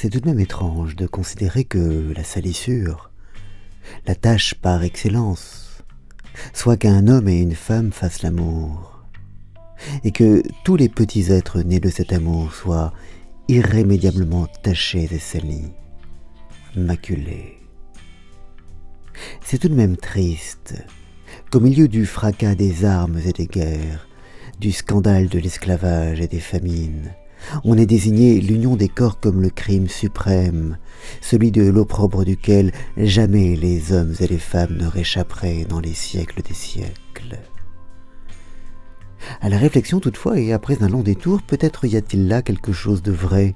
C'est tout de même étrange de considérer que la salissure, la tâche par excellence, soit qu'un homme et une femme fassent l'amour, et que tous les petits êtres nés de cet amour soient irrémédiablement tachés et salis, maculés. C'est tout de même triste qu'au milieu du fracas des armes et des guerres, du scandale de l'esclavage et des famines, on ait désigné l'union des corps comme le crime suprême, celui de l'opprobre duquel jamais les hommes et les femmes ne réchapperaient dans les siècles des siècles. À la réflexion toutefois, et après un long détour, peut-être y a-t-il là quelque chose de vrai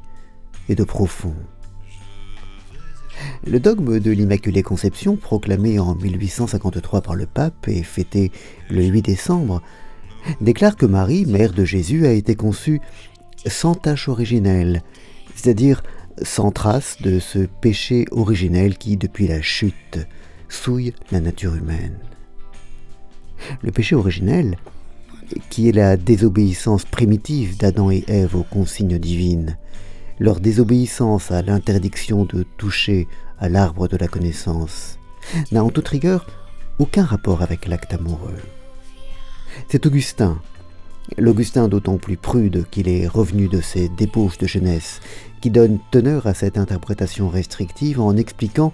et de profond. Le dogme de l'Immaculée Conception, proclamé en 1853 par le pape et fêté le 8 décembre, déclare que Marie, mère de Jésus, a été conçue sans tache originelle, c'est-à-dire sans trace de ce péché originel qui, depuis la chute, souille la nature humaine. Le péché originel, qui est la désobéissance primitive d'Adam et Ève aux consignes divines, leur désobéissance à l'interdiction de toucher à l'arbre de la connaissance, n'a en toute rigueur aucun rapport avec l'acte amoureux. C'est Augustin, l'Augustin d'autant plus prude qu'il est revenu de ses débauches de jeunesse, qui donne teneur à cette interprétation restrictive en expliquant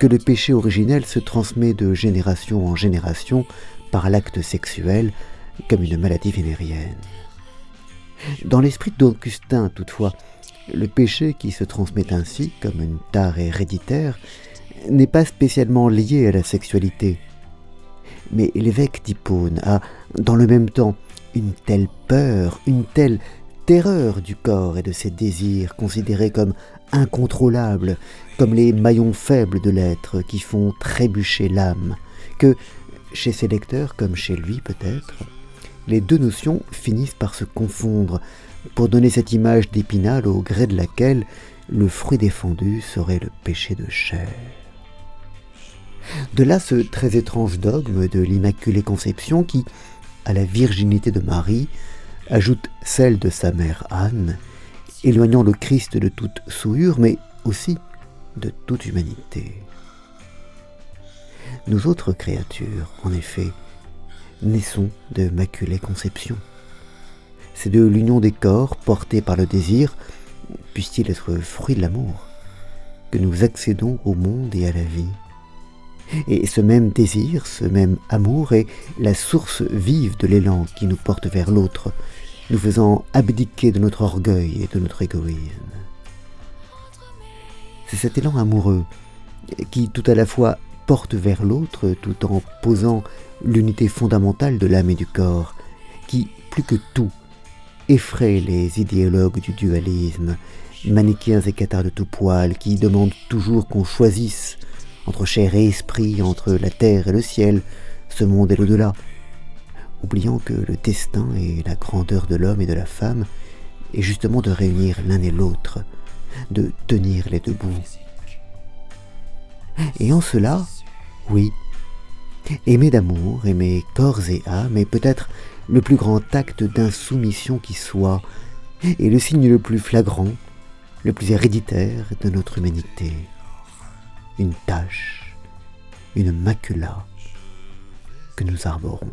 que le péché originel se transmet de génération en génération par l'acte sexuel comme une maladie vénérienne. Dans l'esprit d'Augustin, toutefois, le péché qui se transmet ainsi, comme une tare héréditaire, n'est pas spécialement lié à la sexualité. Mais l'évêque d'Hippone a, dans le même temps, une telle peur, une telle terreur du corps et de ses désirs considérés comme incontrôlables, comme les maillons faibles de l'être qui font trébucher l'âme, que, chez ses lecteurs comme chez lui peut-être, les deux notions finissent par se confondre pour donner cette image d'épinal au gré de laquelle le fruit défendu serait le péché de chair. De là ce très étrange dogme de l'Immaculée Conception qui, à la virginité de Marie, ajoute celle de sa mère Anne, éloignant le Christ de toute souillure, mais aussi de toute humanité. Nous autres créatures, en effet, naissons de maculée conception. C'est de l'union des corps portés par le désir, puisse-t-il être fruit de l'amour, que nous accédons au monde et à la vie. Et ce même désir, ce même amour est la source vive de l'élan qui nous porte vers l'autre, nous faisant abdiquer de notre orgueil et de notre égoïsme. C'est cet élan amoureux qui tout à la fois porte vers l'autre tout en posant l'unité fondamentale de l'âme et du corps, qui, plus que tout, effraie les idéologues du dualisme, manichéens et cathares de tout poil, qui demandent toujours qu'on choisisse entre chair et esprit, entre la terre et le ciel, ce monde et l'au-delà, oubliant que le destin et la grandeur de l'homme et de la femme est justement de réunir l'un et l'autre, de tenir les deux bouts. Et en cela, oui, aimer d'amour, aimer corps et âme est peut-être le plus grand acte d'insoumission qui soit, et le signe le plus flagrant, le plus héréditaire de notre humanité une tâche, une macula que nous arborons.